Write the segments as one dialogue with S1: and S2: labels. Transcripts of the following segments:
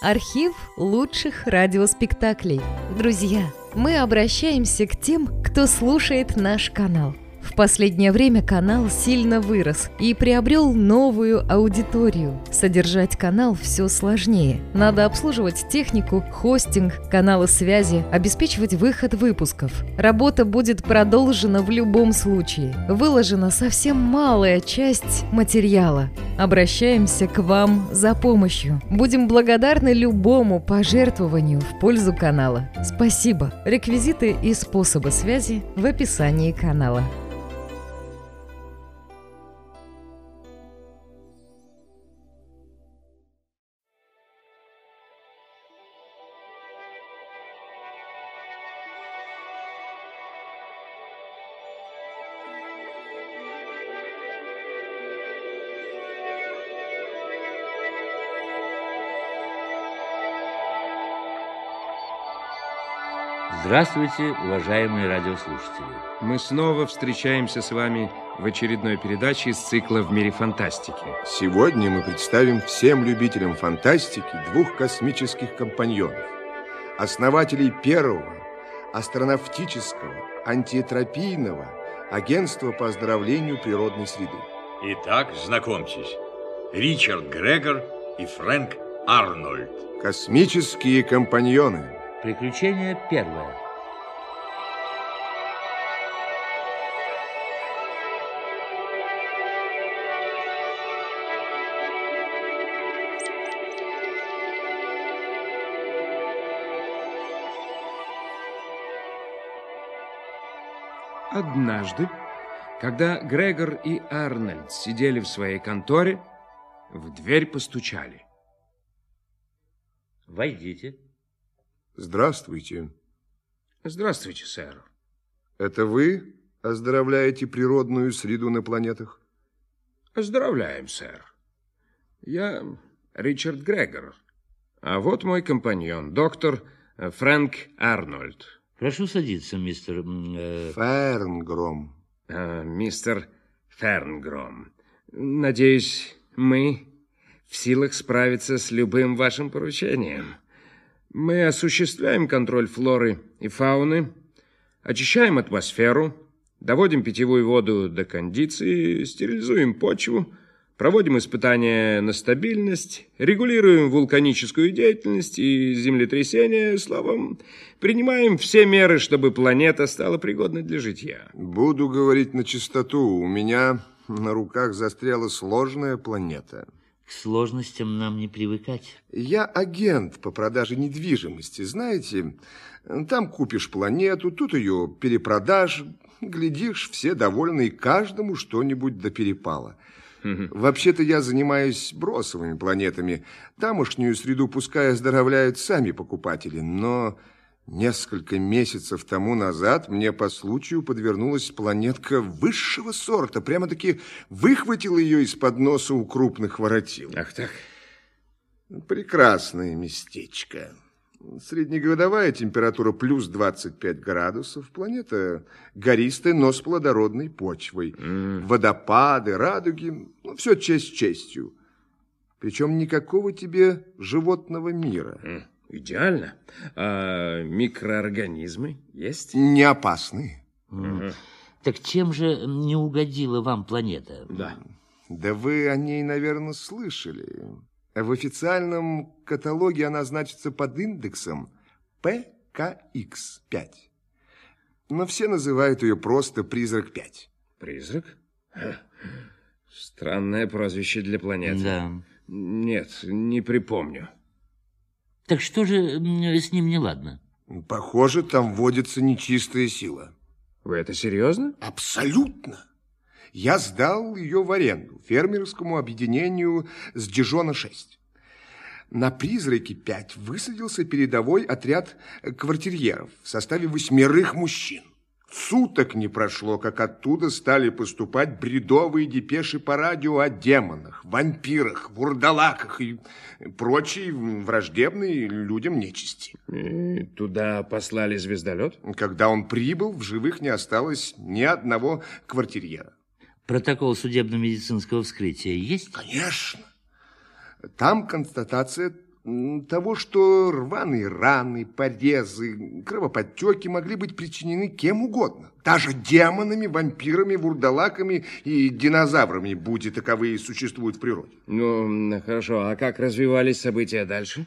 S1: Архив лучших радиоспектаклей. Друзья, мы обращаемся к тем, кто слушает наш канал. В последнее время канал сильно вырос и приобрел новую аудиторию. Содержать канал все сложнее. Надо обслуживать технику, хостинг, каналы связи, обеспечивать выход выпусков. Работа будет продолжена в любом случае. Выложена совсем малая часть материала. Обращаемся к вам за помощью. Будем благодарны любому пожертвованию в пользу канала. Спасибо. Реквизиты и способы связи в описании канала.
S2: Здравствуйте, уважаемые радиослушатели.
S3: Мы снова встречаемся с вами в очередной передаче из цикла «В мире фантастики».
S4: Сегодня мы представим всем любителям фантастики двух космических компаньонов. Основателей первого астронавтического антиэтропийного агентства по оздоровлению природной среды.
S5: Итак, знакомьтесь, Ричард Грегор и Фрэнк Арнольд.
S4: Космические компаньоны.
S2: Приключение первое.
S3: Однажды, когда Грегор и Арнольд сидели в своей конторе, в дверь постучали.
S2: Войдите.
S4: Здравствуйте.
S3: Здравствуйте, сэр.
S4: Это вы оздоровляете природную среду на планетах?
S3: Поздравляем, сэр. Я Ричард Грегор. А вот мой компаньон, доктор Фрэнк Арнольд.
S2: Прошу садиться, мистер... э,
S4: Фернгром.
S3: А, мистер Фернгром. Надеюсь, мы в силах справиться с любым вашим поручением. Мы осуществляем контроль флоры и фауны, очищаем атмосферу, доводим питьевую воду до кондиции, стерилизуем почву, проводим испытания на стабильность, регулируем вулканическую деятельность и землетрясения, словом, принимаем все меры, чтобы планета стала пригодной для житья.
S4: Буду говорить на чистоту. У меня на руках застряла сложная планета.
S2: К сложностям нам не привыкать.
S4: Я агент по продаже недвижимости. Знаете, там купишь планету, тут ее перепродашь. Глядишь, все довольны, и каждому что-нибудь до перепала. Вообще-то я занимаюсь бросовыми планетами. Тамошнюю среду пускай оздоровляют сами покупатели, но несколько месяцев тому назад мне по случаю подвернулась планетка высшего сорта. Прямо-таки выхватил ее из-под носа у крупных воротил.
S3: Ах так.
S4: Прекрасное местечко. Среднегодовая температура плюс 25 градусов. Планета гористая, но с плодородной почвой. Водопады, радуги. Ну, все честь честью. Причем никакого тебе животного мира.
S3: М, Идеально. А микроорганизмы есть?
S4: Не опасные.
S2: Так чем же не угодила вам планета?
S3: Да.
S4: Да вы о ней, наверное, слышали. В официальном каталоге она значится под индексом ПКХ-5. Но все называют ее просто «Призрак-5».
S3: Призрак? Странное прозвище для планеты.
S2: Да.
S3: Нет, не припомню.
S2: Так что же с ним не ладно?
S4: Похоже, там водится нечистая сила.
S3: Вы это серьезно?
S4: Абсолютно. Я сдал ее в аренду фермерскому объединению с Дижона-6. На «Призраке-5» высадился передовой отряд квартирьеров в составе восьмерых мужчин. Суток не прошло, как оттуда стали поступать бредовые депеши по радио о демонах, вампирах, вурдалаках и прочей враждебной людям нечисти.
S3: И туда послали звездолет?
S4: Когда он прибыл, в живых не осталось ни одного квартирьера.
S2: Протокол судебно-медицинского вскрытия есть?
S4: Конечно. Там констатация того, что рваные раны, порезы, кровоподтеки могли быть причинены кем угодно. Даже демонами, вампирами, вурдалаками и динозаврами, будь и таковые существуют в природе.
S3: Ну, хорошо, а как развивались события дальше?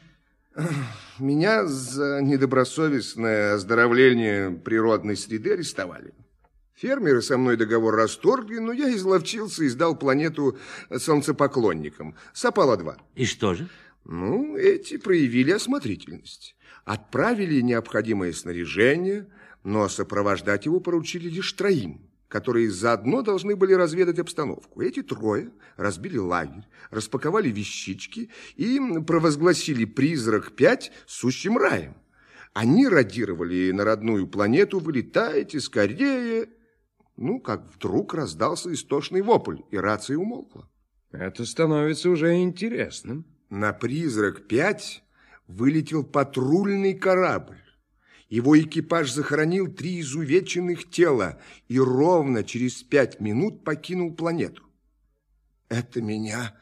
S4: Меня за недобросовестное оздоровление природной среды арестовали. Фермеры со мной договор расторгли, но я изловчился и сдал планету солнцепоклонникам. Сапала-2.
S2: И что же?
S4: Ну, эти проявили осмотрительность. Отправили необходимое снаряжение, но сопровождать его поручили лишь троим, которые заодно должны были разведать обстановку. Эти трое разбили лагерь, распаковали вещички и провозгласили «Призрак-5» сущим раем. Они радировали на родную планету «Вылетайте скорее!» Ну, как вдруг раздался истошный вопль, и рация умолкла.
S3: Это становится уже интересным.
S4: На «Призрак-5» вылетел патрульный корабль. Его экипаж захоронил три изувеченных тела и ровно через пять минут покинул планету. Это меня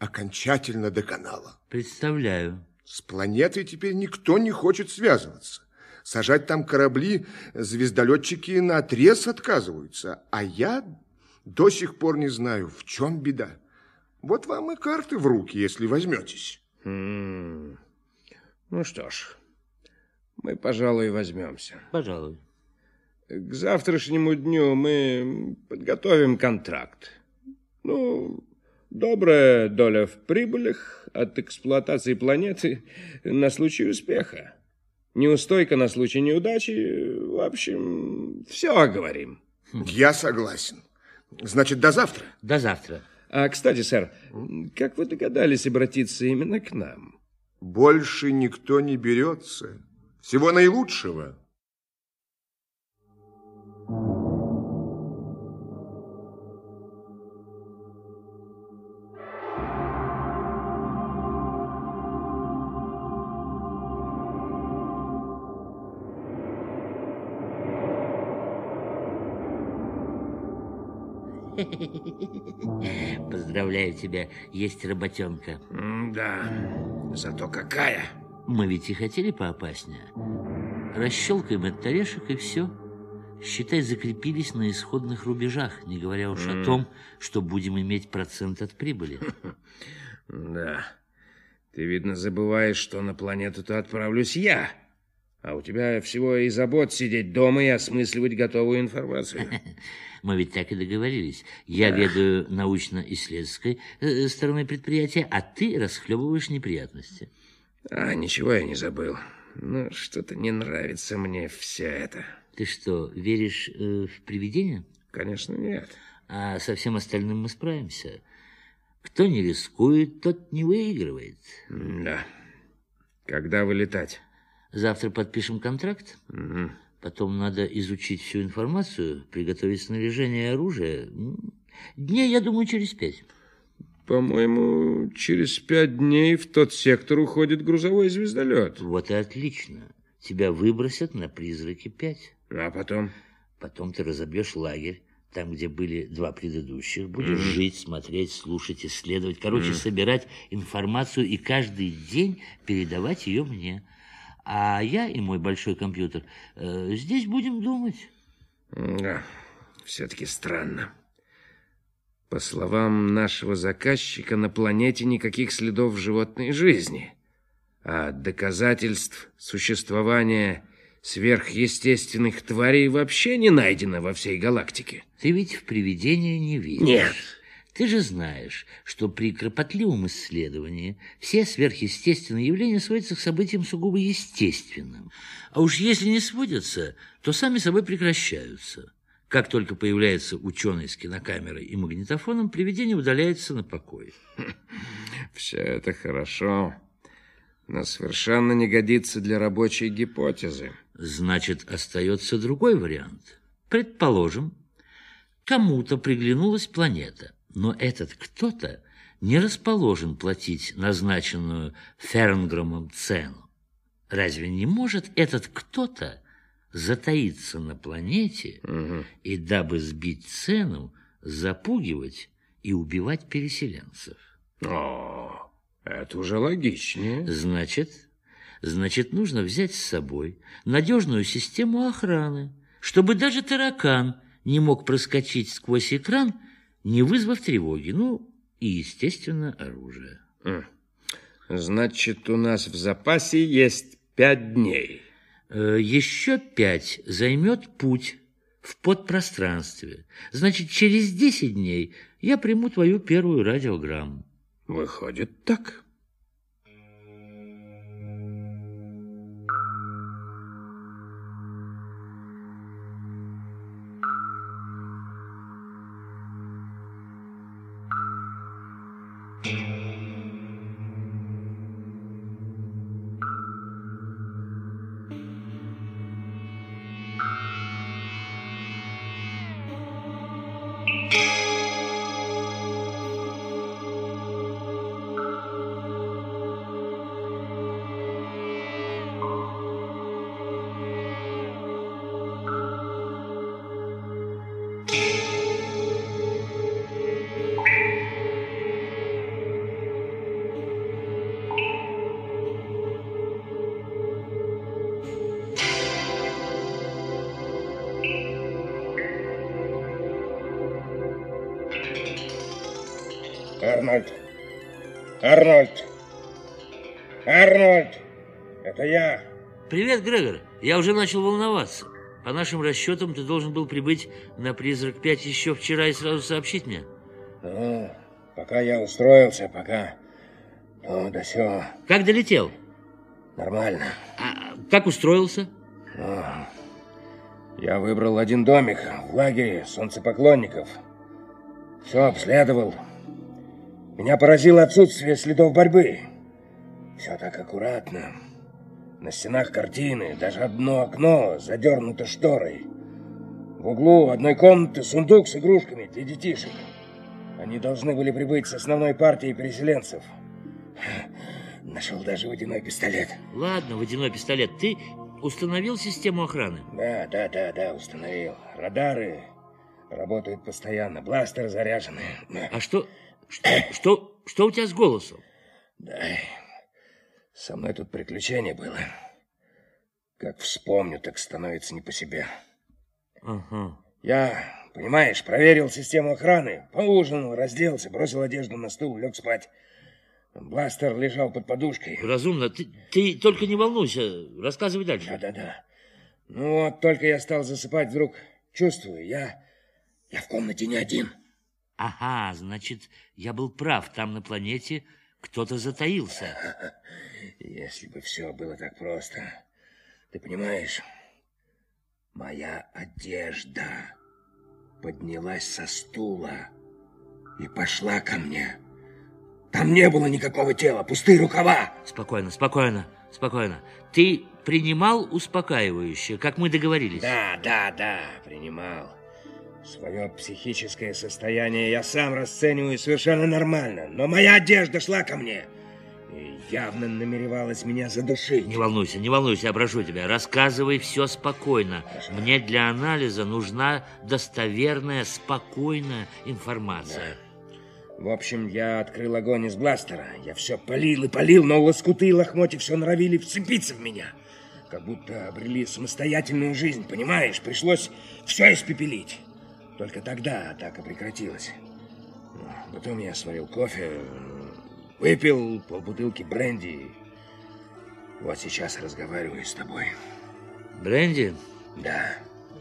S4: окончательно доконало.
S2: Представляю.
S4: С планетой теперь никто не хочет связываться. Сажать там корабли звездолетчики на отрез отказываются, а я до сих пор не знаю, в чем беда. Вот вам и карты в руки, если возьметесь.
S3: М -м. Ну что ж, мы, пожалуй, возьмемся.
S2: Пожалуй.
S3: К завтрашнему дню мы подготовим контракт. Ну, добрая доля в прибылях от эксплуатации планеты на случай успеха. Неустойка на случай неудачи. В общем, все оговорим.
S4: Я согласен. Значит, до завтра?
S2: До завтра.
S3: А, кстати, сэр, как вы догадались обратиться именно к нам?
S4: Больше никто не берется. Всего наилучшего.
S2: Поздравляю тебя, есть работенка.
S3: да, зато какая.
S2: Мы ведь и хотели поопаснее. Расщелкаем этот орешек и все. Считай, закрепились на исходных рубежах, не говоря уж о том, что будем иметь процент от прибыли.
S3: Да, ты, видно, забываешь, что на планету-то отправлюсь я. А у тебя всего и забот сидеть дома и осмысливать готовую информацию.
S2: Мы ведь так и договорились. Я ведаю научно-исследовательской э, стороной предприятия, а ты расхлебываешь неприятности.
S3: А, ничего я не забыл. Ну, что-то не нравится мне все это.
S2: Ты что, веришь э, в привидения?
S3: Конечно, нет.
S2: А со всем остальным мы справимся. Кто не рискует, тот не выигрывает.
S3: Да. Когда вылетать?
S2: Завтра подпишем контракт.
S3: Угу.
S2: Потом надо изучить всю информацию, приготовить снаряжение и оружие. Дней, я думаю, через пять.
S3: По-моему, через пять дней в тот сектор уходит грузовой звездолет.
S2: Вот и отлично. Тебя выбросят на призраки пять.
S3: А потом?
S2: Потом ты разобьешь лагерь, там, где были два предыдущих. Будешь mm. жить, смотреть, слушать, исследовать. Короче, mm. собирать информацию и каждый день передавать ее мне. А я и мой большой компьютер э, здесь будем думать.
S3: Да, все-таки странно. По словам нашего заказчика, на планете никаких следов животной жизни, а доказательств существования сверхъестественных тварей вообще не найдено во всей галактике.
S2: Ты ведь в привидения не веришь.
S3: Нет.
S2: Ты же знаешь, что при кропотливом исследовании все сверхъестественные явления сводятся к событиям сугубо естественным. А уж если не сводятся, то сами собой прекращаются. Как только появляется ученый с кинокамерой и магнитофоном, привидение удаляется на покой.
S3: Все это хорошо, но совершенно не годится для рабочей гипотезы.
S2: Значит, остается другой вариант. Предположим, кому-то приглянулась планета, но этот кто-то не расположен платить назначенную Фернгромом цену. Разве не может этот кто-то затаиться на планете угу. и, дабы сбить цену, запугивать и убивать переселенцев.
S3: О,
S6: Это уже логичнее.
S2: Значит, значит, нужно взять с собой надежную систему охраны, чтобы даже таракан не мог проскочить сквозь экран, не вызвав тревоги. Ну, и, естественно, оружие.
S6: Значит, у нас в запасе есть пять дней.
S2: Э, еще пять займет путь в подпространстве. Значит, через десять дней я приму твою первую радиограмму.
S6: Выходит так.
S3: Арнольд! Арнольд! Это я!
S2: Привет, Грегор. Я уже начал волноваться. По нашим расчетам, ты должен был прибыть на «Призрак-5» еще вчера и сразу сообщить мне.
S3: Ну, пока я устроился, пока... Ну, да все.
S2: Как долетел?
S3: Нормально.
S2: А как устроился?
S3: Ну, я выбрал один домик в лагере солнцепоклонников. Все обследовал. Меня поразило отсутствие следов борьбы. Все так аккуратно. На стенах картины, даже одно окно задернуто шторой. В углу одной комнаты сундук с игрушками для детишек. Они должны были прибыть с основной партией переселенцев. Нашел даже водяной пистолет.
S2: Ладно, водяной пистолет. Ты установил систему охраны?
S3: Да, да, да, да, установил. Радары работают постоянно, бластеры заряжены.
S2: А что, что, что, что у тебя с голосом?
S3: Да, со мной тут приключение было. Как вспомню, так становится не по себе.
S2: Ага.
S3: Я, понимаешь, проверил систему охраны, поужинал, разделся, бросил одежду на стул, лег спать. Бластер лежал под подушкой.
S2: Разумно. Ты, ты только не волнуйся. Рассказывай дальше.
S3: Да-да-да. Ну вот только я стал засыпать, вдруг чувствую, я, я в комнате не один.
S2: Ага, значит, я был прав. Там на планете кто-то затаился.
S3: Если бы все было так просто. Ты понимаешь, моя одежда поднялась со стула и пошла ко мне. Там не было никакого тела, пустые рукава.
S2: Спокойно, спокойно, спокойно. Ты принимал успокаивающее, как мы договорились?
S3: Да, да, да, принимал. Свое психическое состояние я сам расцениваю совершенно нормально, но моя одежда шла ко мне и явно намеревалась меня задушить.
S2: Не волнуйся, не волнуйся, я прошу тебя, рассказывай все спокойно.
S3: Хорошо.
S2: Мне для анализа нужна достоверная, спокойная информация.
S3: В общем, я открыл огонь из бластера. Я все полил и полил, но лоскуты и лохмотья все норовили вцепиться в меня. Как будто обрели самостоятельную жизнь, понимаешь? Пришлось все испепелить. Только тогда атака прекратилась. Потом я сварил кофе, выпил полбутылки бренди. Вот сейчас разговариваю с тобой.
S2: Бренди,
S3: Да.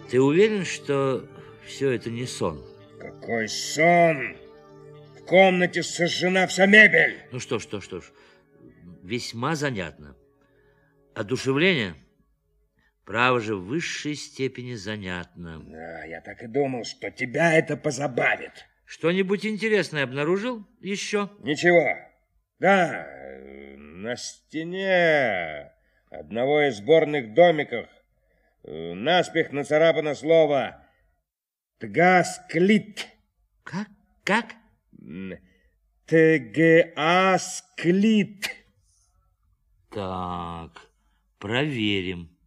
S2: ты уверен, что все это не сон?
S3: Какой сон! В комнате сожжена вся мебель!
S2: Ну что ж, что ж, что ж, весьма занятно. Одушевление? Право же в высшей степени занятно.
S3: Да, я так и думал, что тебя это позабавит.
S2: Что-нибудь интересное обнаружил еще?
S3: Ничего. Да, на стене одного из сборных домиков э, наспех нацарапано слово «Тгасклит».
S2: Как? Как?
S3: «Тгасклит».
S2: Так, проверим.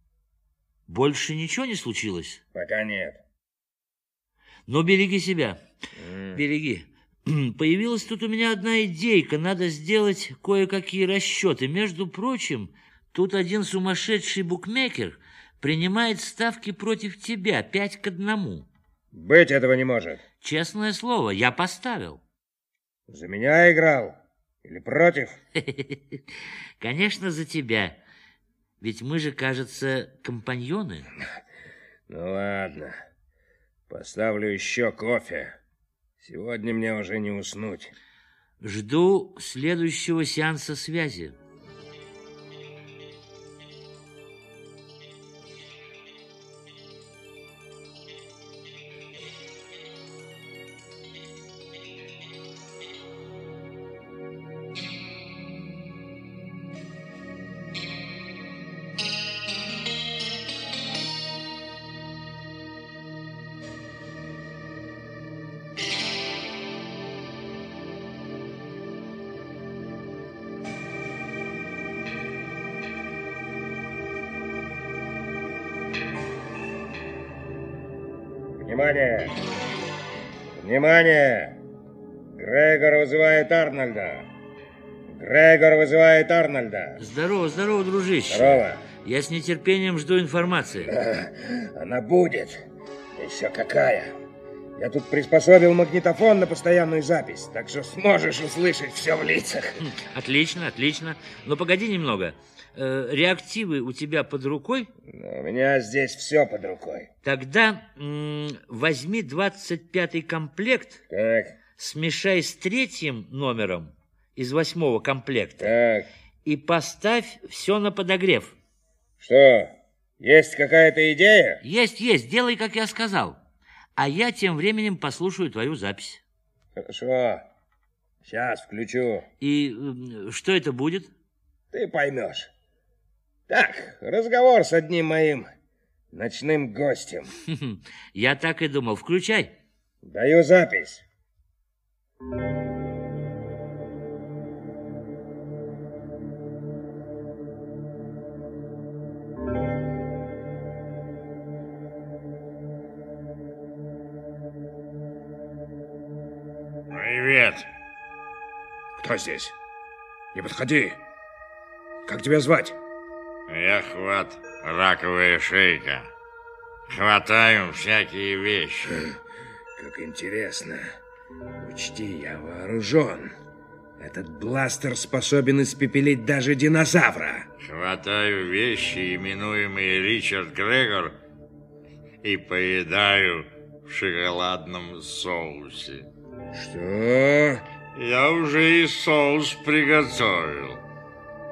S2: Больше ничего не случилось?
S3: Пока нет.
S2: Но береги себя.
S3: М,
S2: Береги. Появилась тут у меня одна идейка. Надо сделать кое-какие расчеты. Между прочим, тут один сумасшедший букмекер принимает ставки против тебя пять к одному.
S3: Быть этого не может.
S2: Честное слово, я поставил.
S3: За меня играл? Или против?
S2: Конечно, за тебя. Ведь мы же, кажется, компаньоны.
S3: Ну ладно. Поставлю еще кофе. Сегодня мне уже не уснуть.
S2: Жду следующего сеанса связи.
S3: Грегор вызывает Арнольда. Грегор вызывает Арнольда.
S2: Здорово, здорово, дружище.
S3: Здорово.
S2: Я с нетерпением жду информации.
S3: Она будет. Еще какая. Я тут приспособил магнитофон на постоянную запись, так что сможешь услышать все в лицах.
S2: Хм, Отлично, отлично. Но погоди немного. Э, реактивы у тебя под рукой?
S3: У меня здесь все под рукой.
S2: Тогда возьми 25-й комплект,
S3: Так,
S2: смешай с третьим номером из восьмого комплекта
S3: так.
S2: и поставь все на подогрев.
S3: Что, есть какая-то идея?
S2: Есть, есть, делай, как я сказал. А я тем временем послушаю твою запись.
S3: Хорошо. Сейчас включу.
S2: И м, что это будет?
S3: Ты поймешь. Так, разговор с одним моим ночным гостем.
S2: Я так и думал. Включай.
S3: Даю запись.
S5: Привет.
S6: Кто здесь? Не подходи. Как тебя звать?
S5: Я хват раковая шейка. Хватаю всякие вещи.
S6: Как интересно. Учти, я вооружен. Этот бластер способен испепелить даже динозавра.
S5: Хватаю вещи, именуемые Ричард Грегор, и поедаю в шоколадном соусе.
S6: Что?
S5: Я уже и соус приготовил.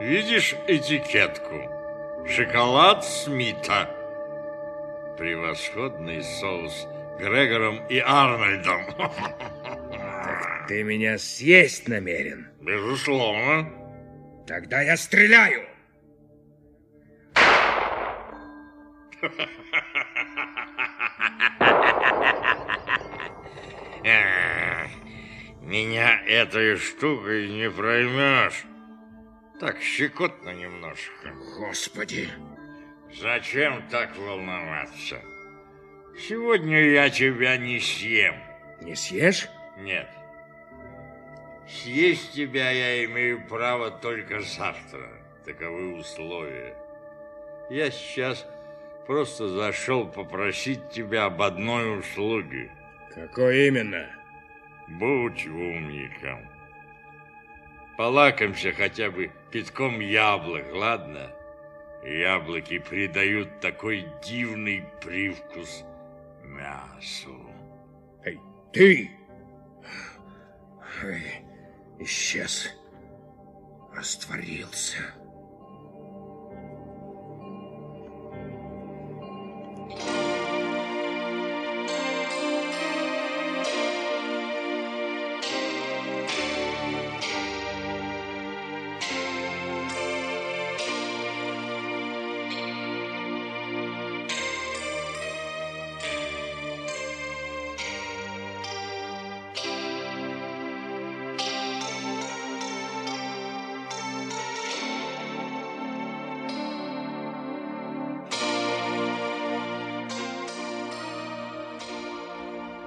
S5: Видишь этикетку? Шоколад Смита. Превосходный соус Грегором и Арнольдом.
S6: Ты меня съесть намерен?
S5: Безусловно.
S6: Тогда я стреляю.
S5: Меня этой штукой не проймешь. Так щекотно немножко.
S6: Господи.
S5: Зачем так волноваться? Сегодня я тебя не съем.
S6: Не съешь?
S5: Нет. Съесть тебя я имею право только завтра. Таковы условия. Я сейчас просто зашел попросить тебя об одной услуге.
S6: Какой именно?
S5: Будь умником. Полакомься хотя бы пятком яблок, ладно? Яблоки придают такой дивный привкус мясу.
S6: Эй, ты! Эй, исчез. Растворился.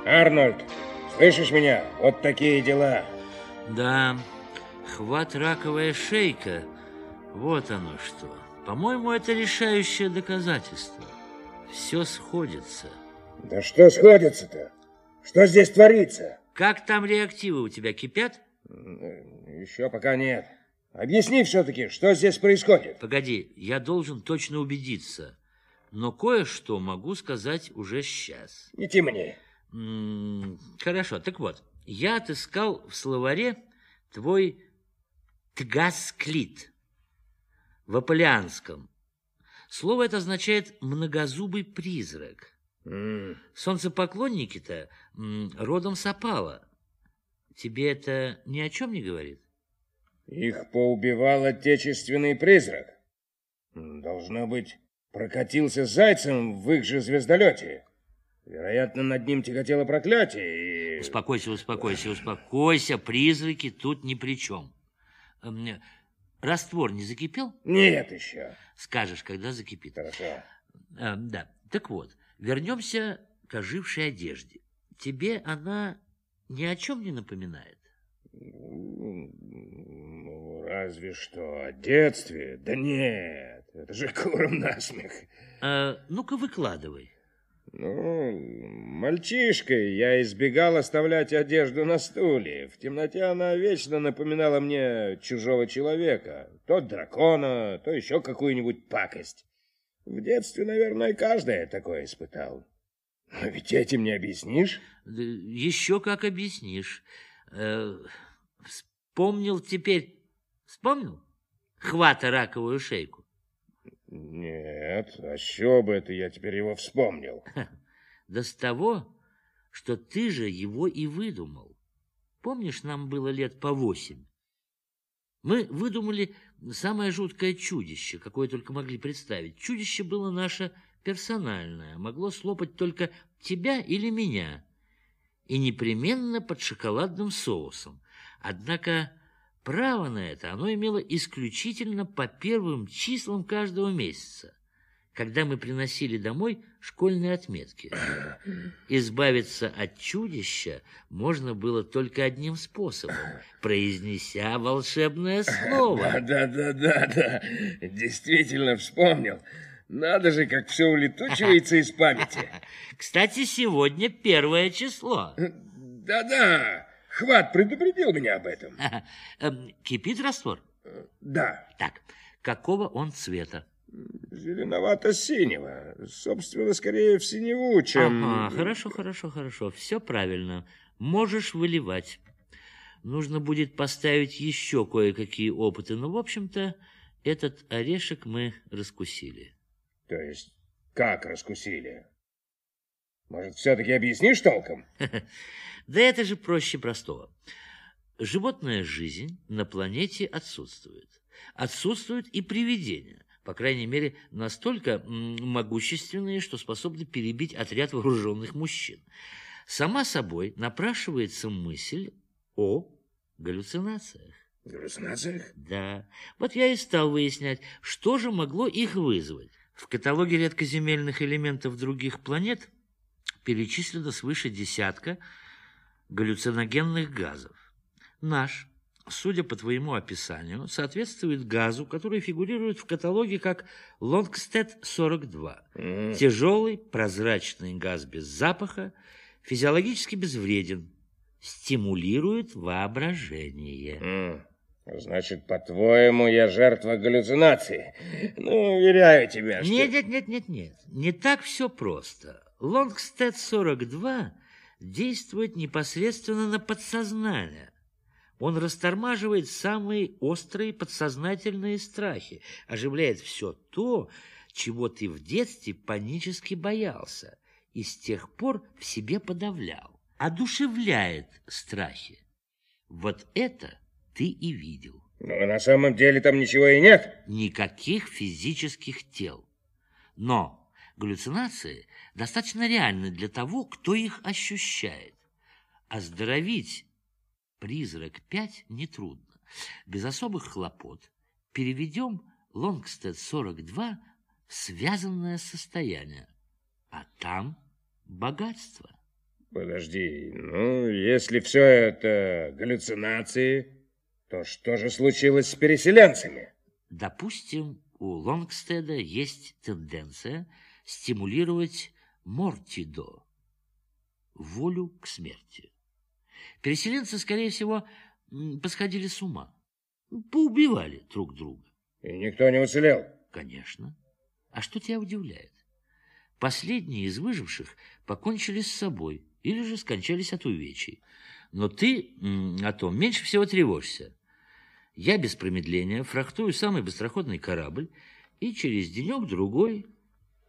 S3: Арнольд, Слышишь меня? Вот такие дела.
S2: Да, хват раковая шейка. Вот оно что. По-моему, это решающее доказательство. Все сходится.
S3: Да что сходится-то? Что здесь творится?
S2: Как там реактивы у тебя кипят?
S3: Еще пока нет. Объясни все-таки, что здесь происходит.
S2: Погоди, я должен точно убедиться. Но кое-что могу сказать уже сейчас.
S3: Не темни.
S2: Хорошо, так вот. Я отыскал в словаре твой тгасклит в аполеанском. Слово это означает «многозубый призрак».
S3: М,
S2: Солнцепоклонники-то родом с опала. Тебе это ни о чем не говорит?
S3: Их поубивал отечественный призрак. Должно быть, прокатился зайцем в их же звездолете. Вероятно, над ним тяготело проклятие и...
S2: Успокойся, успокойся, успокойся. Призраки тут ни при чем. Эм, Раствор не закипел?
S3: Нет еще.
S2: Скажешь, когда закипит.
S3: Хорошо.
S2: А, да, так вот, вернемся к ожившей одежде. Тебе она ни о чем не напоминает?
S3: Ну, разве что о детстве. Да нет, это же куром насмех.
S2: А, Ну-ка, выкладывай.
S3: Ну, мальчишкой я избегал оставлять одежду на стуле. В темноте она вечно напоминала мне чужого человека. То дракона, то еще какую-нибудь пакость. В детстве, наверное, каждый такое испытал. Но ведь этим не объяснишь.
S2: Еще как объяснишь. Э, Вспомнил теперь... Вспомнил? Хвата раковую шейку.
S3: Нет, а с чего бы это я теперь его вспомнил?
S2: Да с того, что ты же его и выдумал. Помнишь, нам было лет по восемь? Мы выдумали самое жуткое чудище, какое только могли представить. Чудище было наше персональное, могло слопать только тебя или меня. И непременно под шоколадным соусом. Однако право на это оно имело исключительно по первым числам каждого месяца, когда мы приносили домой школьные отметки. Избавиться от чудища можно было только одним способом, произнеся волшебное слово.
S3: Да-да-да-да, действительно вспомнил. Надо же, как все улетучивается из памяти.
S2: Кстати, сегодня первое число.
S3: Да-да, Хват предупредил меня об этом.
S2: Эм, Кипит раствор?
S3: Да,
S2: Так, какого он цвета?
S3: зеленовато-синего. Собственно, скорее в синеву, чем...
S2: Ага, хорошо, хорошо, хорошо. Все правильно. Можешь выливать. Нужно будет поставить еще кое-какие опыты, но, в общем-то, этот орешек мы раскусили.
S3: То есть, как раскусили? Может, все-таки объяснишь толком?
S2: Да это же проще простого. Животная жизнь на планете отсутствует. Отсутствуют и привидения. По крайней мере, настолько могущественные, что способны перебить отряд вооруженных мужчин. Сама собой напрашивается мысль о галлюцинациях.
S3: Галлюцинациях?
S2: Да, вот я и стал выяснять, что же могло их вызвать. В каталоге редкоземельных элементов других планет перечислено свыше десятка галлюциногенных газов. Наш, судя по твоему описанию, соответствует газу, который фигурирует в каталоге как Лонгстед-42. Тяжелый, прозрачный газ без запаха, физиологически безвреден, стимулирует воображение.
S3: М, Значит, по-твоему, я жертва галлюцинации? Ну, уверяю тебя, что...
S2: Нет, нет, нет, нет, нет. Не так все просто. Лонгстед-42 действует непосредственно на подсознание. Он растормаживает самые острые подсознательные страхи, оживляет все то, чего ты в детстве панически боялся и с тех пор в себе подавлял. Одушевляет страхи. Вот это ты и видел.
S3: Но на самом деле там ничего и нет.
S2: никаких физических тел. Но галлюцинации достаточно реальны для того, кто их ощущает. Оздоровить призрак 5 нетрудно. Без особых хлопот переведем Лонгстед 42 в связанное состояние, а там богатство.
S3: Подожди, ну, если все это галлюцинации, то что же случилось с переселенцами?
S2: Допустим, у Лонгстеда есть тенденция стимулировать мортидо, волю к смерти. Переселенцы, скорее всего, посходили с ума, поубивали друг друга.
S3: И никто не уцелел?
S2: Конечно. А что тебя удивляет? Последние из выживших покончили с собой или же скончались от увечий. Но ты о том меньше всего тревожься. Я без промедления фрахтую самый быстроходный корабль и через денек-другой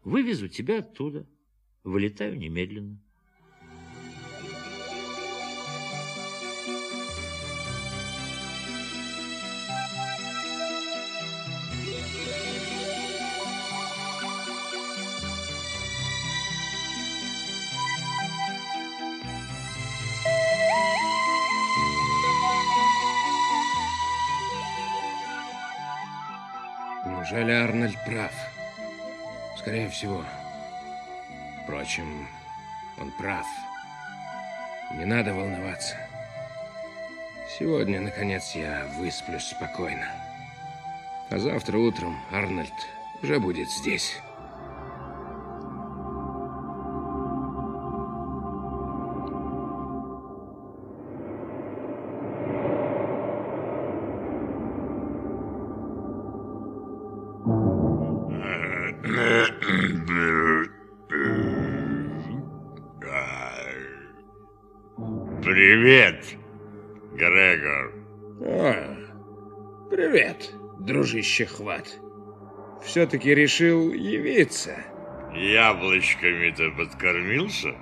S2: вывезу тебя оттуда. Вылетаю немедленно.
S3: Неужели Арнольд прав? Скорее всего. Впрочем, он прав. Не надо волноваться. Сегодня, наконец, я высплюсь спокойно. А завтра утром Арнольд уже будет здесь.
S5: Привет,
S3: дружище Хват. Все-таки решил явиться.
S5: Яблочками-то подкормился?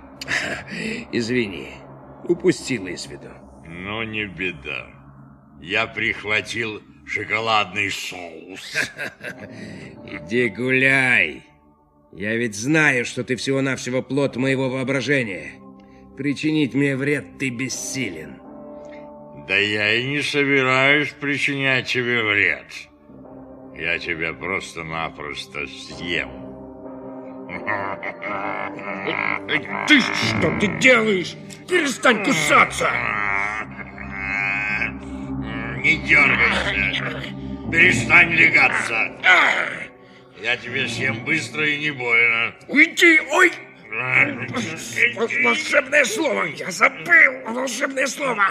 S3: Извини, упустил из виду.
S5: Ну, не беда. Я прихватил шоколадный соус.
S3: Иди гуляй. Я ведь знаю, что ты всего-навсего плод моего воображения. Причинить мне вред ты бессилен.
S5: Да я и не собираюсь причинять тебе вред. Я тебя просто-напросто съем.
S3: Ты что ты делаешь? Перестань кусаться!
S5: Не дергайся. Перестань легаться. Я тебе съем быстро и не больно.
S3: Уйди! Ой! Волшебное слово! Я забыл волшебное слово!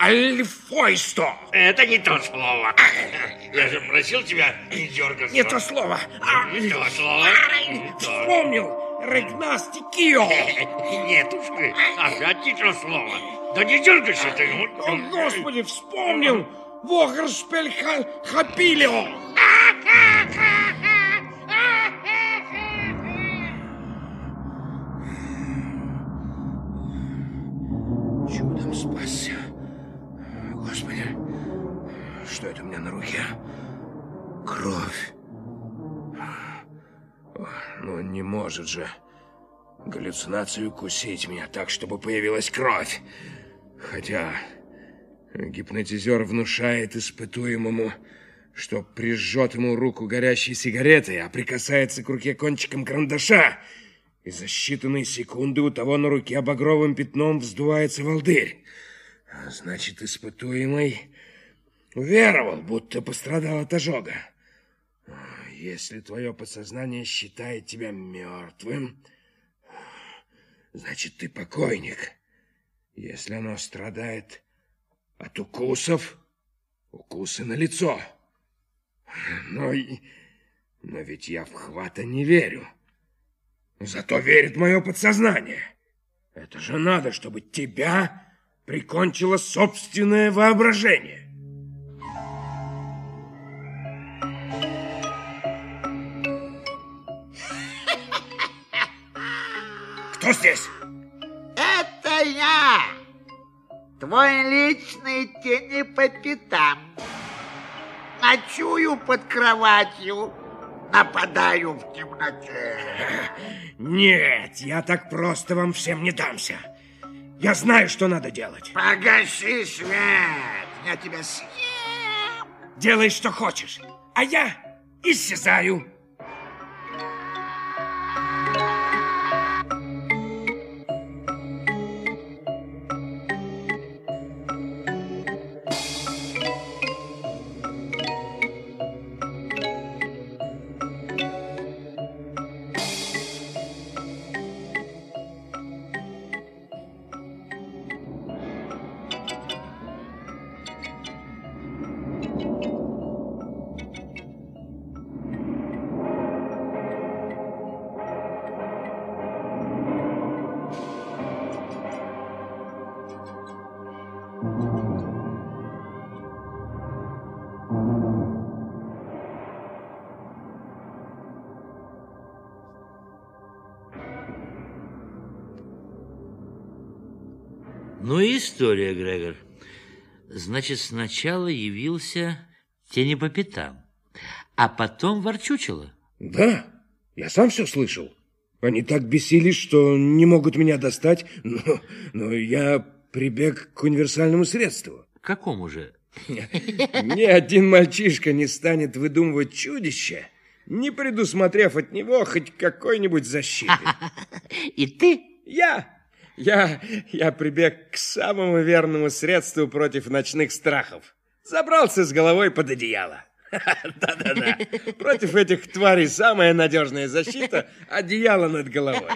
S3: Альфойсто!
S5: Это не то слово. Я же просил тебя не дергаться.
S3: Не то слово!
S5: Не то слово.
S3: Вспомнил! Регнастикио!
S5: Нет уж ты, опять не то слово. Да не дергайся ты.
S3: О, Господи, вспомнил! Вогершпель Хапилио! Чудом спасся. Господи, что это у меня на руке? Кровь. Ну, не может же галлюцинацию кусить меня так, чтобы появилась кровь. Хотя гипнотизер внушает испытуемому, что прижжет ему руку горящей сигаретой, а прикасается к руке кончиком карандаша, и за считанные секунды у того на руке багровым пятном вздувается волдырь. А значит, испытуемый уверовал, будто пострадал от ожога. Если твое подсознание считает тебя мертвым, значит, ты покойник. Если оно страдает от укусов, укусы на лицо. Но, но ведь я в хвата не верю. Зато верит мое подсознание. Это же надо, чтобы тебя прикончило собственное воображение. Кто здесь?
S7: Это я, твой личный тени по пятам. Ночую под кроватью, нападаю в темноте.
S3: Нет, я так просто вам всем не дамся. Я знаю, что надо делать.
S7: Погаси свет, я тебя съем.
S3: Делай, что хочешь, а я исчезаю.
S2: Ну и история, Грегор. Значит, сначала явился тени по пятам, а потом ворчучило.
S3: Да, я сам все слышал. Они так бесились, что не могут меня достать, но, но я прибег к универсальному средству.
S2: К какому же?
S3: Ни один мальчишка не станет выдумывать чудище, не предусмотрев от него хоть какой-нибудь защиты.
S2: И ты?
S3: Я, я, я прибег к самому верному средству против ночных страхов. Забрался с головой под одеяло. Да-да-да. Против этих тварей самая надежная защита – одеяло над головой.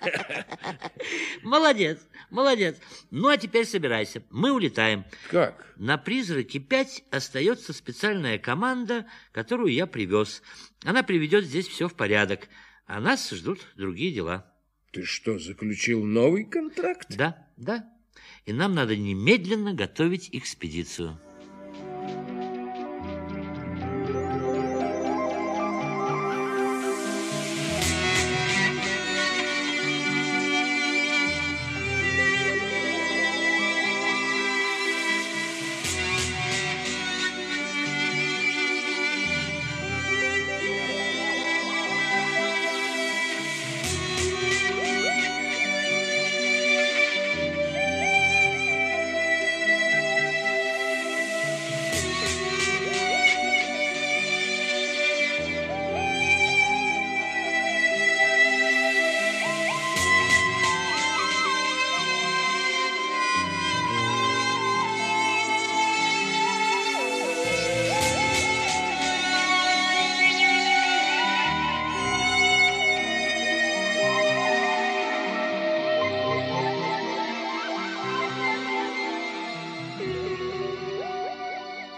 S2: Молодец, молодец. Ну, а теперь собирайся. Мы улетаем.
S3: Как?
S2: На «Призраке 5» остается специальная команда, которую я привез. Она приведет здесь все в порядок, а нас ждут другие дела.
S3: Ты что, заключил новый контракт?
S2: Да, да. И нам надо немедленно готовить экспедицию.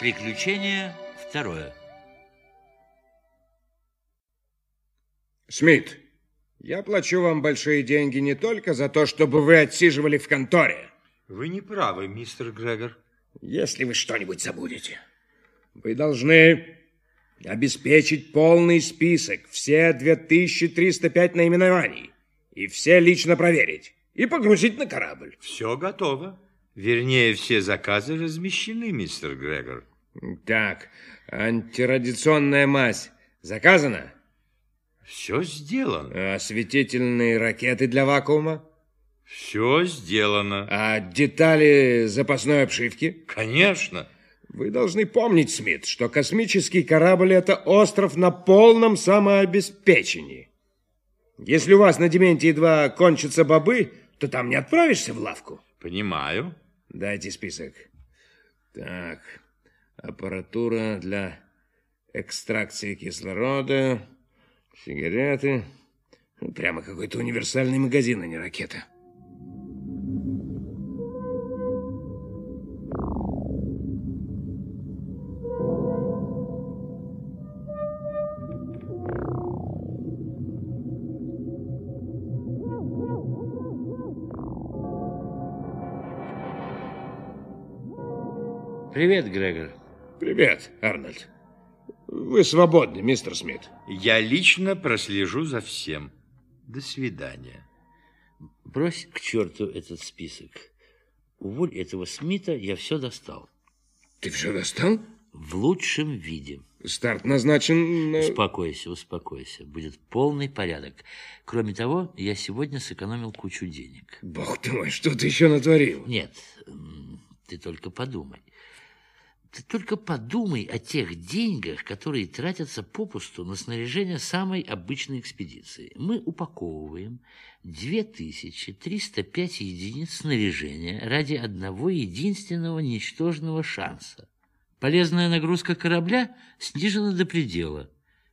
S2: Приключение второе.
S3: Смит, я плачу вам большие деньги не только за то, чтобы вы отсиживали в конторе.
S5: Вы не правы, мистер Грегор.
S3: Если вы что-нибудь забудете, вы должны обеспечить полный список, все 2305 наименований, и все лично проверить, и погрузить на корабль.
S5: Все готово. Вернее, все заказы размещены, мистер Грегор.
S3: Так, антирадиационная мазь заказана?
S5: Все сделано.
S3: Осветительные ракеты для вакуума?
S5: Все сделано.
S3: А детали запасной обшивки?
S5: Конечно.
S3: Вы должны помнить, Смит, что космический корабль – это остров на полном самообеспечении. Если у вас на Дементии-2 кончатся бобы, то там не отправишься в лавку.
S5: Понимаю.
S3: Дайте список. Так, аппаратура для экстракции кислорода, сигареты. Прямо какой-то универсальный магазин, а не ракета.
S2: Привет, Грегор.
S3: Привет, Арнольд. Вы свободны, мистер Смит.
S5: Я лично прослежу за всем. До свидания.
S2: Брось к черту этот список. Уволь этого Смита, я все достал.
S3: Ты все достал?
S2: В лучшем виде.
S3: Старт назначен... на-
S2: Успокойся, успокойся. Будет полный порядок. Кроме того, я сегодня сэкономил кучу денег.
S3: Бог ты мой, что ты еще натворил?
S2: Нет, ты только подумай. Ты только подумай о тех деньгах, которые тратятся попусту на снаряжение самой обычной экспедиции. Мы упаковываем 2305 единиц снаряжения ради одного единственного ничтожного шанса. Полезная нагрузка корабля снижена до предела.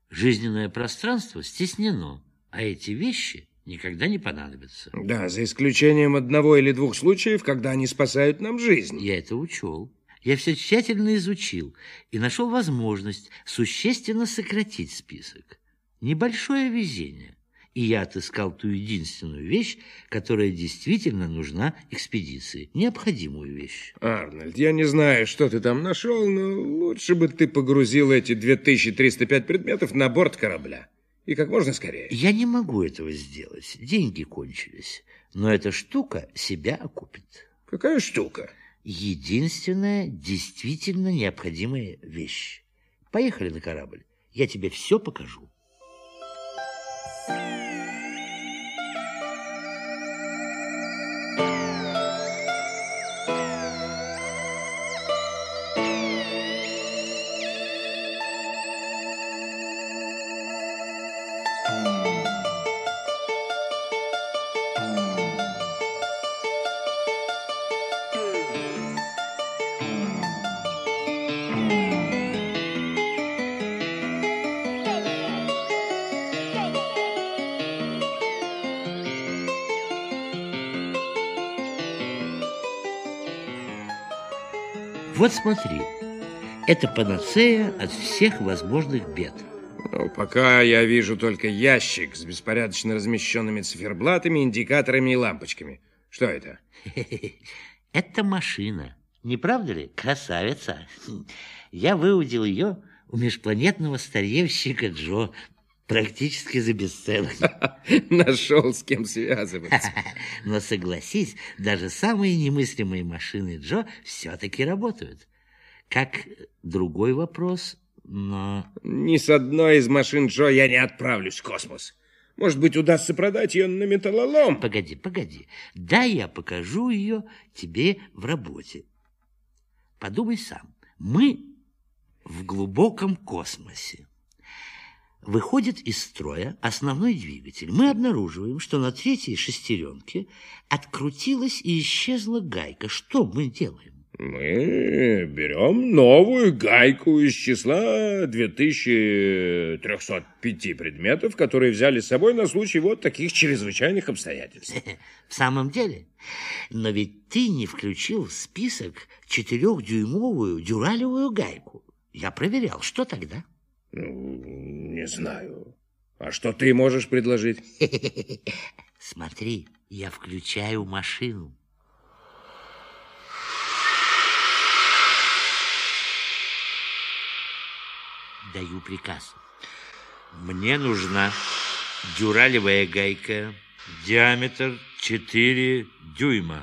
S2: Жизненное пространство стеснено, а эти вещи никогда не понадобятся.
S3: Да, за исключением одного или двух случаев, когда они спасают нам жизнь.
S2: Я это учел. Я все тщательно изучил и нашел возможность существенно сократить список. Небольшое везение. И я отыскал ту единственную вещь, которая действительно нужна экспедиции. Необходимую вещь.
S3: Арнольд, я не знаю, что ты там нашел, но лучше бы ты погрузил эти 2305 предметов на борт корабля. И как можно скорее.
S2: Я не могу этого сделать. Деньги кончились. Но эта штука себя окупит.
S3: Какая штука?
S2: Единственная действительно необходимая вещь. Поехали на корабль. Я тебе все покажу. Вот смотри, это панацея от всех возможных бед.
S3: Ну, пока я вижу только ящик с беспорядочно размещенными циферблатами, индикаторами и лампочками. Что это?
S2: Это машина. Не правда ли, красавица? Я выудил ее у межпланетного старьевщика Джо практически за бесценок.
S3: Нашел с кем связываться.
S2: Но согласись, даже самые немыслимые машины Джо все-таки работают. Как другой вопрос, но...
S3: Ни с одной из машин Джо я не отправлюсь в космос. Может быть, удастся продать ее на металлолом?
S2: Погоди, погоди. Да, я покажу ее тебе в работе. Подумай сам. Мы в глубоком космосе. Выходит из строя основной двигатель. Мы обнаруживаем, что на третьей шестеренке открутилась и исчезла гайка. Что мы делаем?
S3: Мы берем новую гайку из числа 2305 предметов, которые взяли с собой на случай вот таких чрезвычайных обстоятельств.
S2: В самом деле? Но ведь ты не включил в список четырехдюймовую дюралевую гайку. Я проверял. Что тогда?
S3: Не знаю. А что ты можешь предложить?
S2: Смотри, я включаю машину. Даю приказ. Мне нужна дюралевая гайка, диаметр 4 дюйма.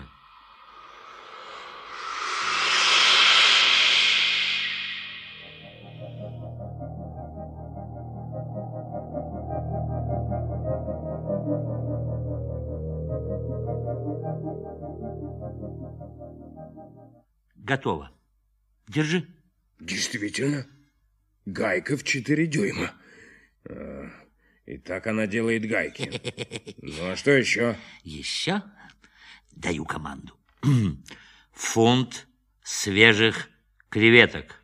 S2: Готово. Держи.
S3: Действительно, гайка в 4 дюйма. А, И так она делает гайки. Ну, а что еще?
S2: Еще даю команду. Фунт свежих креветок.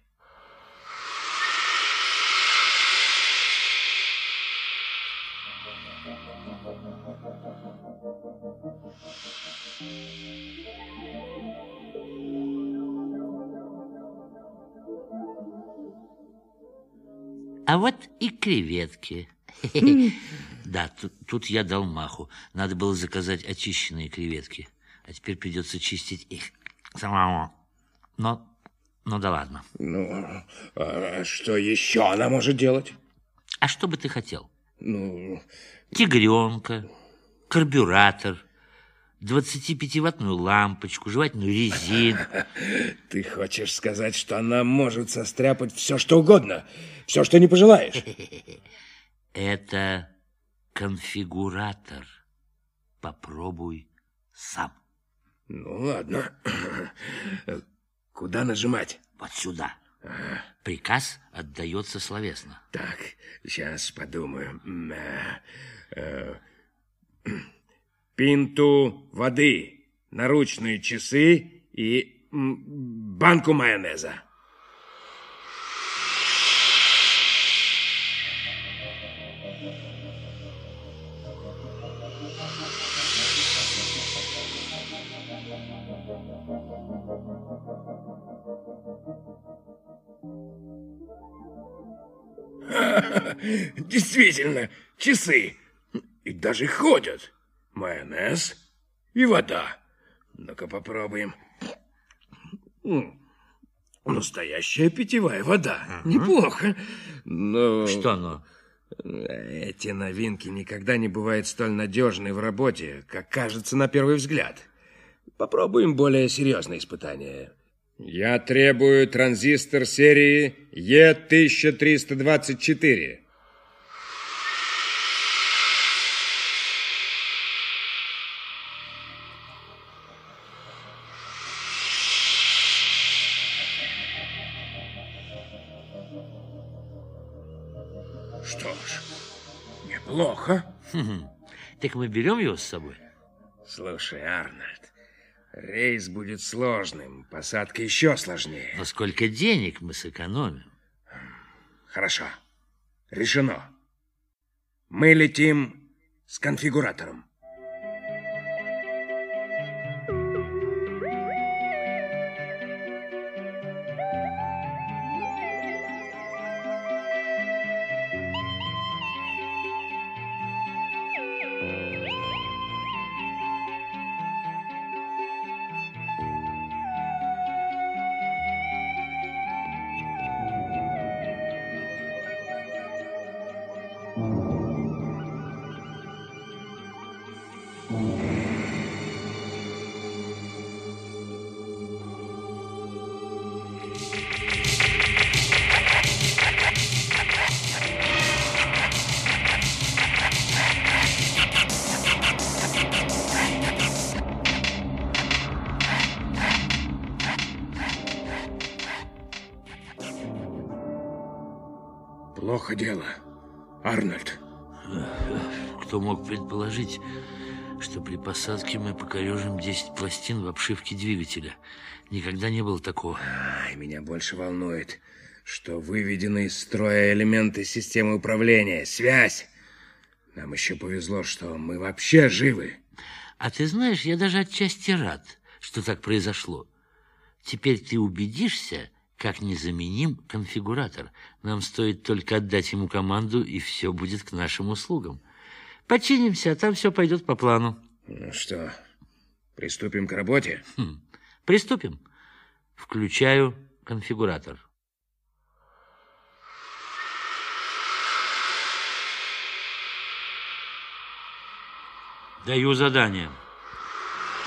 S2: А вот и креветки. Да, тут, тут я дал маху. Надо было заказать очищенные креветки. А теперь придется чистить их самому. Но, ну да ладно.
S3: Ну, а что еще она может делать?
S2: А что бы ты хотел?
S3: Ну,
S2: Тигренка, карбюратор, 25-ваттную лампочку, жевательную резинку.
S3: ты хочешь сказать, что она может состряпать все, что угодно? Все, что не пожелаешь?
S2: Это конфигуратор. Попробуй сам.
S3: Ну, ладно. Куда нажимать?
S2: Вот сюда. Приказ отдается словесно.
S3: Так, сейчас подумаю. Пинту воды, наручные часы и банку майонеза. Действительно, часы. И даже ходят. Майонез и вода. Ну-ка попробуем. Настоящая питьевая вода. Неплохо. Но...
S2: Что оно?
S3: Эти новинки никогда не бывают столь надежны в работе, как кажется на первый взгляд. Попробуем более серьезное испытание.
S6: Я требую транзистор серии Е1324.
S2: Так мы берем его с собой?
S3: Слушай, Арнольд, рейс будет сложным, посадка еще сложнее.
S2: Но сколько денег мы сэкономим?
S3: Хорошо, решено. Мы летим с конфигуратором.
S2: 10 пластин в обшивке двигателя? Никогда не было такого.
S3: Ай, меня больше волнует, что выведены из строя элементы системы управления, связь. Нам еще повезло, что мы вообще живы.
S2: А ты знаешь, я даже отчасти рад, что так произошло. Теперь ты убедишься, как незаменим конфигуратор. Нам стоит только отдать ему команду, и все будет к нашим услугам. Починимся, а там все пойдет по плану.
S3: Ну что, приступим к работе?
S2: Хм. Приступим. Включаю конфигуратор. Даю задание.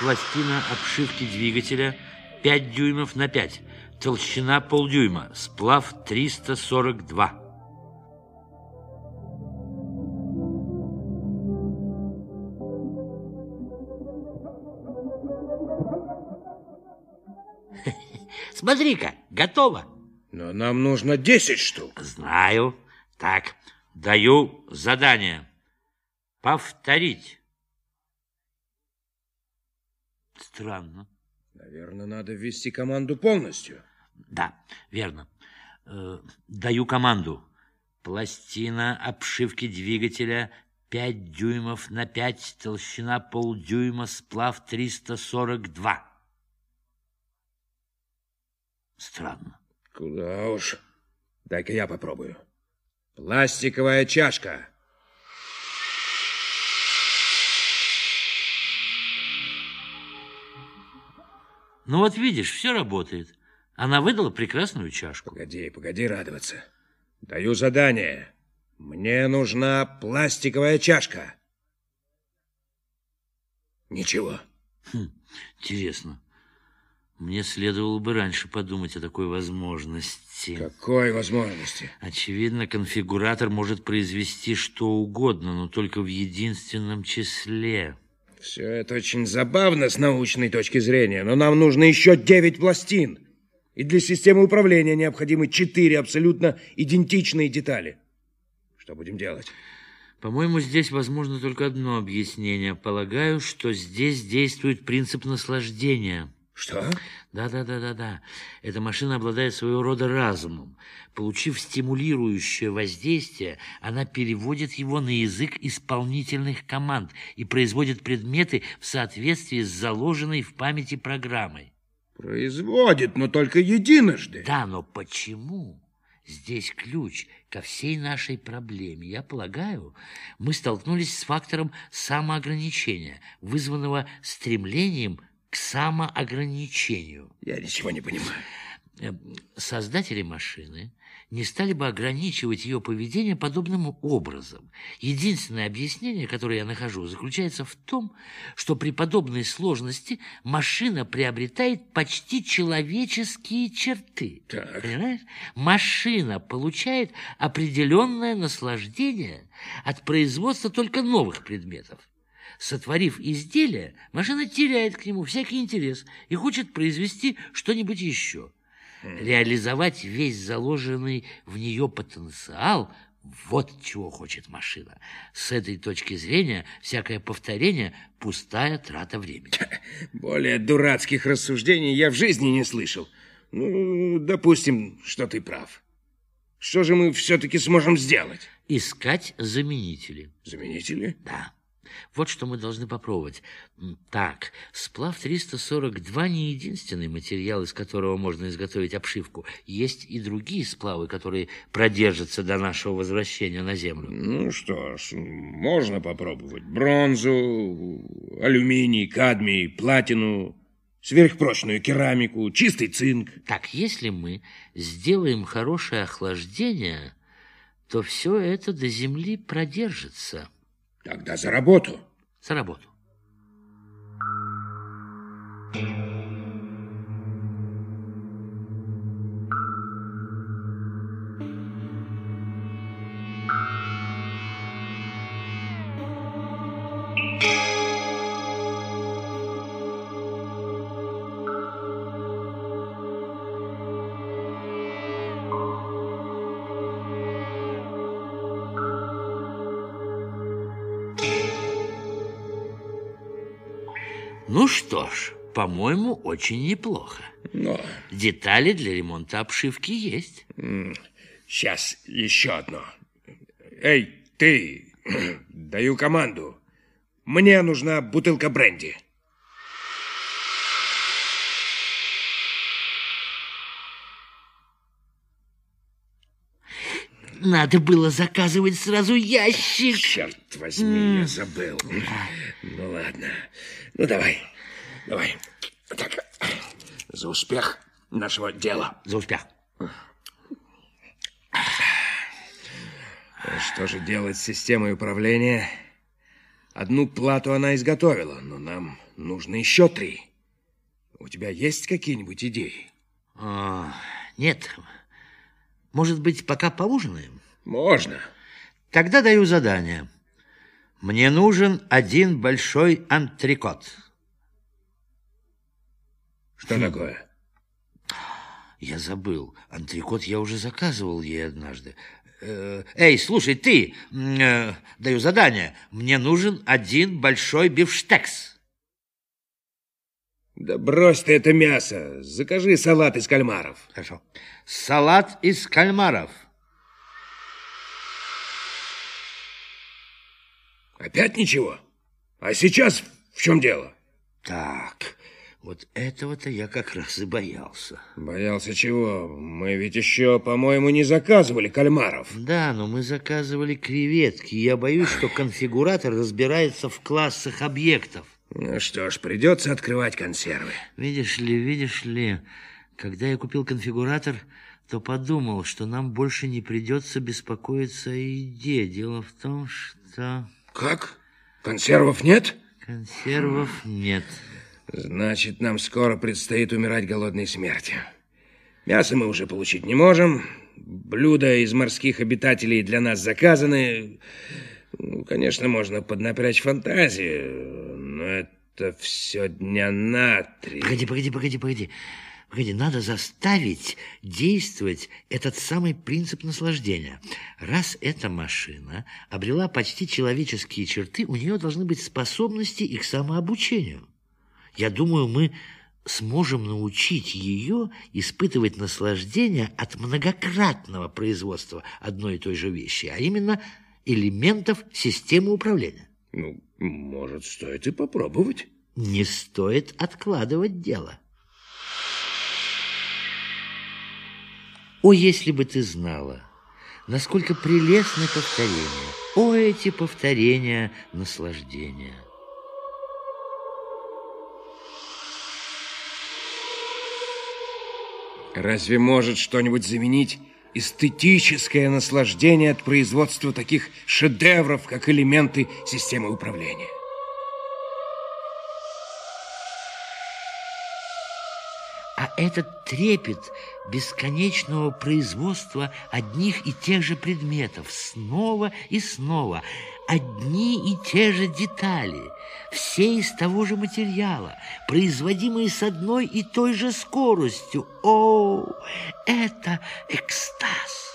S2: Пластина обшивки двигателя 5 дюймов на 5. Толщина полдюйма. Сплав 342. Смотри-ка, готово.
S3: Но нам нужно 10 штук.
S2: Знаю. Так, даю задание. Повторить. Странно.
S3: Наверное, надо ввести команду полностью.
S2: Да, верно. Э, даю команду. Пластина обшивки двигателя 5 дюймов на 5, толщина полдюйма, сплав 342. Странно.
S3: Куда уж. Дай-ка я попробую. Пластиковая чашка.
S2: Ну вот видишь, все работает. Она выдала прекрасную чашку.
S3: Погоди, погоди радоваться. Даю задание. Мне нужна пластиковая чашка. Ничего.
S2: Хм, интересно. Мне следовало бы раньше подумать о такой возможности.
S3: Какой возможности?
S2: Очевидно, конфигуратор может произвести что угодно, но только в единственном числе.
S3: Все это очень забавно с научной точки зрения, но нам нужно еще 9 пластин. И для системы управления необходимы 4 абсолютно идентичные детали. Что будем делать?
S2: По-моему, здесь возможно только одно объяснение. Полагаю, что здесь действует принцип наслаждения.
S3: Что?
S2: Да-да-да-да-да. Эта машина обладает своего рода разумом. Получив стимулирующее воздействие, она переводит его на язык исполнительных команд и производит предметы в соответствии с заложенной в памяти программой.
S3: Производит, но только единожды.
S2: Да, но почему? Здесь ключ ко всей нашей проблеме. Я полагаю, мы столкнулись с фактором самоограничения, вызванного стремлением к самоограничению.
S3: Я ничего не понимаю.
S2: Э, Создатели машины не стали бы ограничивать ее поведение подобным образом. Единственное объяснение, которое я нахожу, заключается в том, что при подобной сложности машина приобретает почти человеческие черты.
S3: Так.
S2: Понимаешь? Машина получает определенное наслаждение от производства только новых предметов. Сотворив изделие, машина теряет к нему всякий интерес и хочет произвести что-нибудь еще. Реализовать весь заложенный в нее потенциал – вот чего хочет машина. С этой точки зрения всякое повторение – пустая трата времени.
S3: Более дурацких рассуждений я в жизни не слышал. Ну, допустим, что ты прав. Что же мы все-таки сможем сделать?
S2: Искать заменители.
S3: Заменители?
S2: Да. Вот что мы должны попробовать. Так, сплав 342 не единственный материал, из которого можно изготовить обшивку. Есть и другие сплавы, которые продержатся до нашего возвращения на Землю.
S3: Ну что ж, можно попробовать. Бронзу, алюминий, кадмий, платину, сверхпрочную керамику, чистый цинк.
S2: Так, если мы сделаем хорошее охлаждение, то все это до Земли продержится.
S3: Тогда за работу.
S2: За работу. Ну что ж, по-моему, очень неплохо.
S3: Но
S2: Детали для ремонта обшивки есть.
S3: сейчас еще одно. Эй, ты, даю команду. Мне нужна бутылка бренди.
S2: Надо было заказывать сразу ящик.
S3: Черт возьми, я забыл. Ну ладно. Ну давай, давай. Так, за успех нашего дела.
S2: За успех.
S3: Что же делать с системой управления? Одну плату она изготовила, но нам нужно еще три. У тебя есть какие-нибудь идеи?
S2: А, нет. Может быть, пока поужинаем?
S3: Можно.
S2: Тогда даю задание. Мне нужен один большой антрикот.
S3: Что такое?
S2: Я забыл. Антрикот я уже заказывал ей однажды. Э, Эй, слушай, ты, э, даю задание. Мне нужен один большой бифштекс.
S3: Да брось ты это мясо. Закажи салат из кальмаров.
S2: Хорошо. Салат из кальмаров.
S3: Опять ничего? А сейчас в чем дело?
S2: Так, вот этого-то я как раз и боялся.
S3: Боялся чего? Мы ведь еще, по-моему, не заказывали кальмаров.
S2: Да, но мы заказывали креветки. Я боюсь, что конфигуратор разбирается в классах объектов.
S3: Ну что ж, придется открывать консервы.
S2: Видишь ли, видишь ли, когда я купил конфигуратор, то подумал, что нам больше не придется беспокоиться о еде. Дело в том, что
S3: Как? Консервов нет?
S2: консервов нет.
S3: Значит, нам скоро предстоит умирать голодной смертью. Мясо мы уже получить не можем. Блюда из морских обитателей для нас заказаны. Ну, конечно, можно поднапрячь фантазию, но это все дня на три.
S2: Погоди, погоди, погоди, погоди. Погоди, надо заставить действовать этот самый принцип наслаждения. Раз эта машина обрела почти человеческие черты, у нее должны быть способности и к самообучению. Я думаю, мы сможем научить ее испытывать наслаждение от многократного производства одной и той же вещи, а именно элементов системы управления.
S3: Ну, может, стоит и попробовать.
S2: Не стоит откладывать дело. О, если бы ты знала, насколько прелестны повторения. О, эти повторения наслаждения.
S3: Разве может что-нибудь заменить эстетическое наслаждение от производства таких шедевров, как элементы системы управления.
S2: А этот трепет бесконечного производства одних и тех же предметов снова и снова, одни и те же детали, все из того же материала, производимые с одной и той же скоростью. О, это экстаз!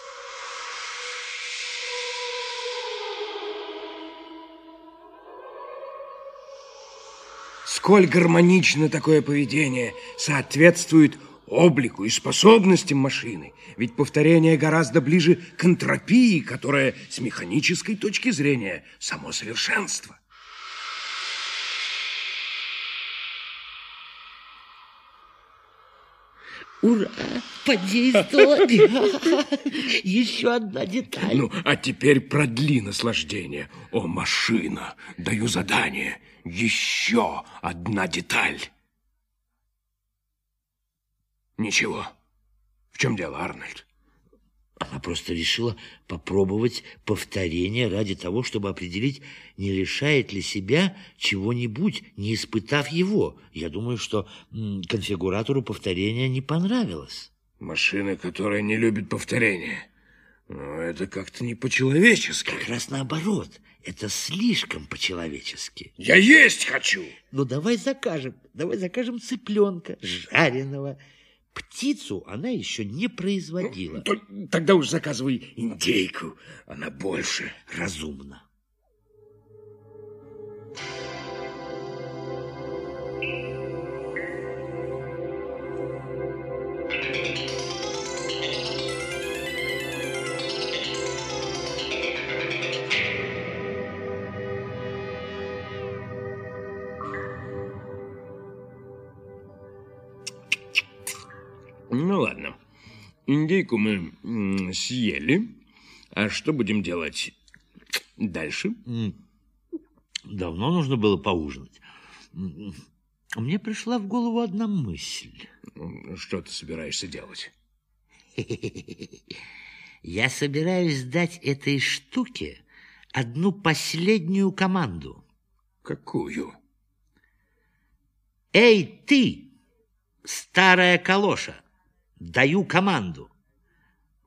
S3: Сколь гармонично такое поведение соответствует облику и способностям машины. Ведь повторение гораздо ближе к энтропии, которая с механической точки зрения само совершенство.
S2: Ура! Подействовало! Еще одна деталь.
S3: Ну, а теперь продли наслаждение. О, машина, даю задание. Еще одна деталь. Ничего. В чем дело, Арнольд?
S2: Она просто решила попробовать повторение ради того, чтобы определить, не лишает ли себя чего-нибудь, не испытав его. Я думаю, что конфигуратору повторения не понравилось.
S3: Машина, которая не любит повторения. Ну, это как-то не по-человечески.
S2: Как раз наоборот. Это слишком по-человечески.
S3: Я есть хочу!
S2: Ну, давай закажем. Давай закажем цыпленка жареного. Птицу она еще не производила.
S3: То- Тогда уж заказывай индейку. Она больше.
S2: Разумно.
S3: Индейку мы съели. А что будем делать дальше?
S2: Давно нужно было поужинать. Мне пришла в голову одна мысль.
S3: Что ты собираешься делать?
S2: Я собираюсь дать этой штуке одну последнюю команду.
S3: Какую?
S2: Эй, ты, старая калоша, даю команду.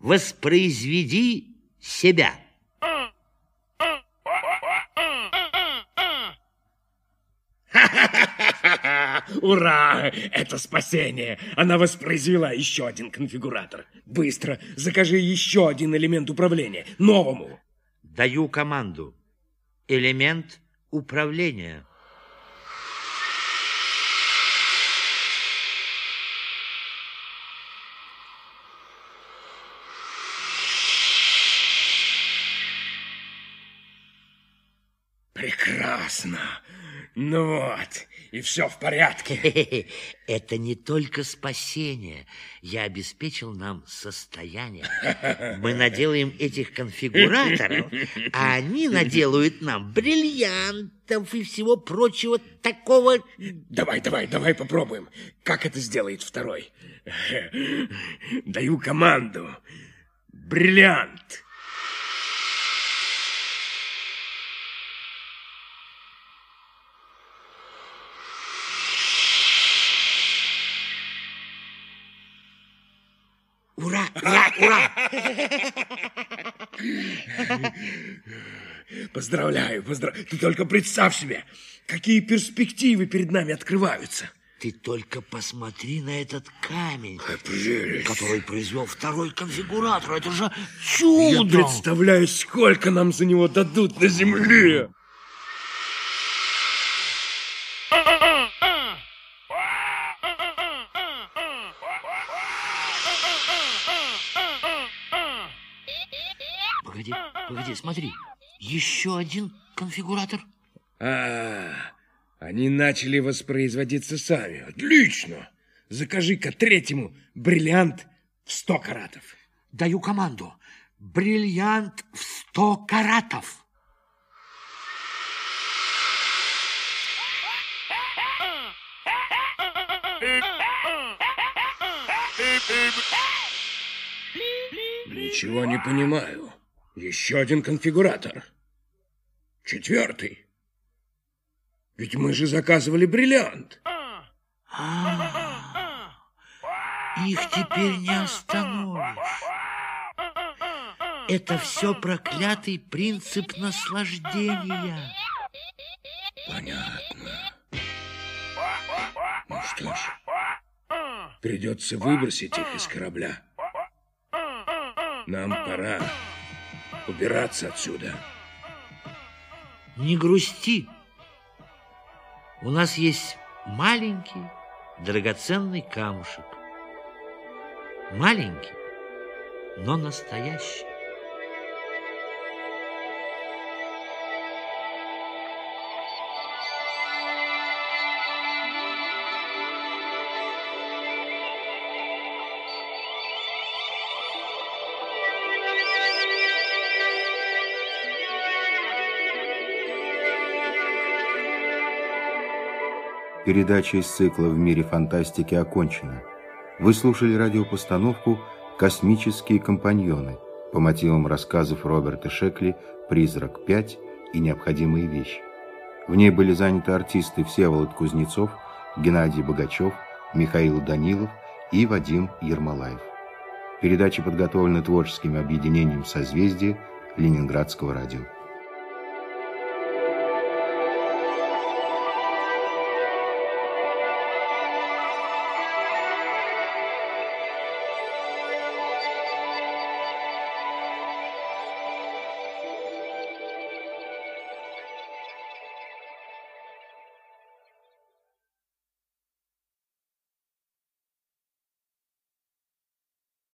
S2: Воспроизведи себя.
S3: Ура! Это спасение! Она воспроизвела еще один конфигуратор. Быстро закажи еще один элемент управления. Новому.
S2: Даю команду. Элемент управления.
S3: Прекрасно. Ну вот, и все в порядке.
S2: Это не только спасение. Я обеспечил нам состояние. Мы наделаем этих конфигураторов, а они наделают нам бриллиантов и всего прочего такого...
S3: Давай, давай, давай попробуем. Как это сделает второй? Даю команду. Бриллиант.
S2: Ура!
S3: Поздравляю, поздравляю. Ты только представь себе, какие перспективы перед нами открываются.
S2: Ты только посмотри на этот камень,
S3: прелесть.
S2: который произвел второй конфигуратор. Это же
S3: Я
S2: чудо!
S3: представляю, сколько нам за него дадут на земле.
S2: Погоди, смотри. Еще один конфигуратор.
S3: А, они начали воспроизводиться сами. Отлично. Закажи-ка третьему бриллиант в сто каратов.
S2: Даю команду. Бриллиант в сто каратов.
S3: Ничего не понимаю. Еще один конфигуратор. Четвертый. Ведь мы же заказывали бриллиант.
S2: А, их теперь не остановишь. Это все проклятый принцип наслаждения.
S3: Понятно. Ну что ж, придется выбросить их из корабля. Нам пора убираться отсюда.
S2: Не грусти. У нас есть маленький драгоценный камушек. Маленький, но настоящий.
S8: Передача из цикла «В мире фантастики» окончена. Вы слушали радиопостановку «Космические компаньоны» по мотивам рассказов Роберта Шекли «Призрак 5» и «Необходимые вещи». В ней были заняты артисты Всеволод Кузнецов, Геннадий Богачев, Михаил Данилов и Вадим Ермолаев. Передача подготовлена творческим объединением «Созвездие» Ленинградского радио.